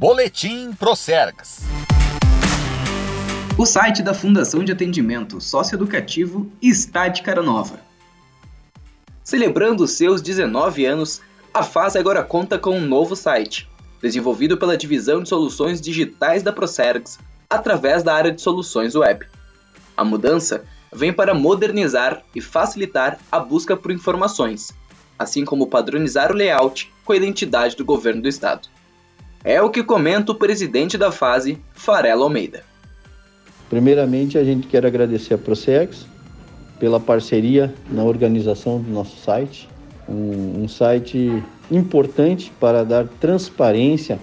Boletim Procergs. O site da Fundação de Atendimento Socioeducativo está de cara nova. Celebrando seus 19 anos, a FAS agora conta com um novo site, desenvolvido pela Divisão de Soluções Digitais da Procergs, através da área de soluções web. A mudança vem para modernizar e facilitar a busca por informações, assim como padronizar o layout com a identidade do governo do estado. É o que comenta o presidente da fase, Farelo Almeida. Primeiramente, a gente quer agradecer a Procex pela parceria na organização do nosso site, um, um site importante para dar transparência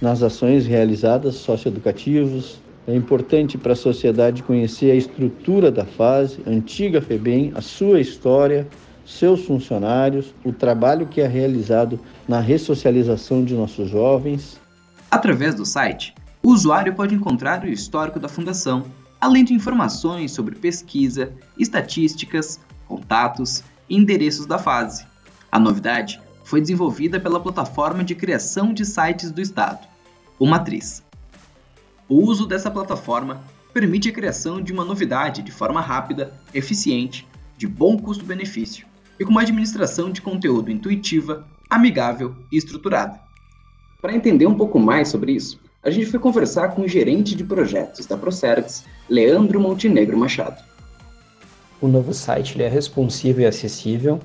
nas ações realizadas socioeducativos, é importante para a sociedade conhecer a estrutura da fase, antiga FEBEM, a sua história, seus funcionários, o trabalho que é realizado na ressocialização de nossos jovens. Através do site, o usuário pode encontrar o histórico da fundação, além de informações sobre pesquisa, estatísticas, contatos e endereços da fase. A novidade foi desenvolvida pela plataforma de criação de sites do Estado, o Matriz. O uso dessa plataforma permite a criação de uma novidade de forma rápida, eficiente, de bom custo-benefício e com uma administração de conteúdo intuitiva, amigável e estruturada. Para entender um pouco mais sobre isso, a gente foi conversar com o gerente de projetos da Procergs, Leandro Montenegro Machado. O novo site é responsivo e acessível.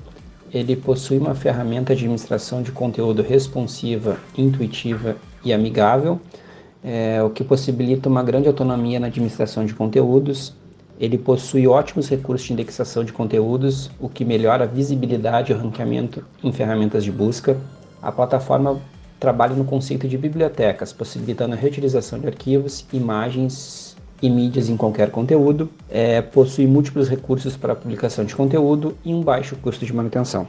Ele possui uma ferramenta de administração de conteúdo responsiva, intuitiva e amigável, é, o que possibilita uma grande autonomia na administração de conteúdos. Ele possui ótimos recursos de indexação de conteúdos, o que melhora a visibilidade e o ranqueamento em ferramentas de busca. A plataforma trabalha no conceito de bibliotecas, possibilitando a reutilização de arquivos, imagens e mídias em qualquer conteúdo. É, possui múltiplos recursos para publicação de conteúdo e um baixo custo de manutenção.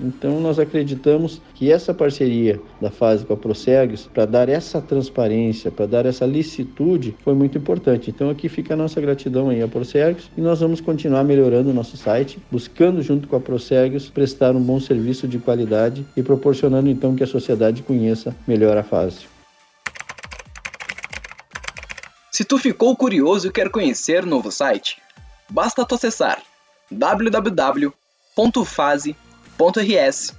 Então nós acreditamos que essa parceria da fase com a Procegs para dar essa transparência, para dar essa licitude foi muito importante. Então aqui fica a nossa gratidão aí à Procegs e nós vamos continuar melhorando o nosso site, buscando junto com a Procegs prestar um bom serviço de qualidade e proporcionando então que a sociedade conheça melhor a fase. Se tu ficou curioso e quer conhecer o novo site, basta tu acessar www.fase.com www.rs.gov.br.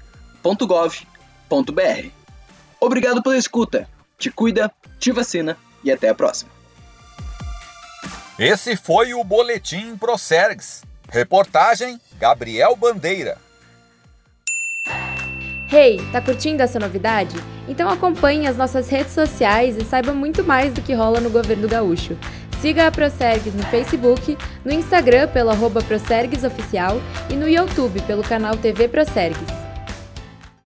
Obrigado pela escuta. Te cuida, te vacina e até a próxima. Esse foi o Boletim Procergs. Reportagem Gabriel Bandeira. Hey, tá curtindo essa novidade? Então acompanhe as nossas redes sociais e saiba muito mais do que rola no governo gaúcho. Siga a Procergs no Facebook, no Instagram pelo arroba Procergs Oficial e no YouTube pelo canal TV Procergs.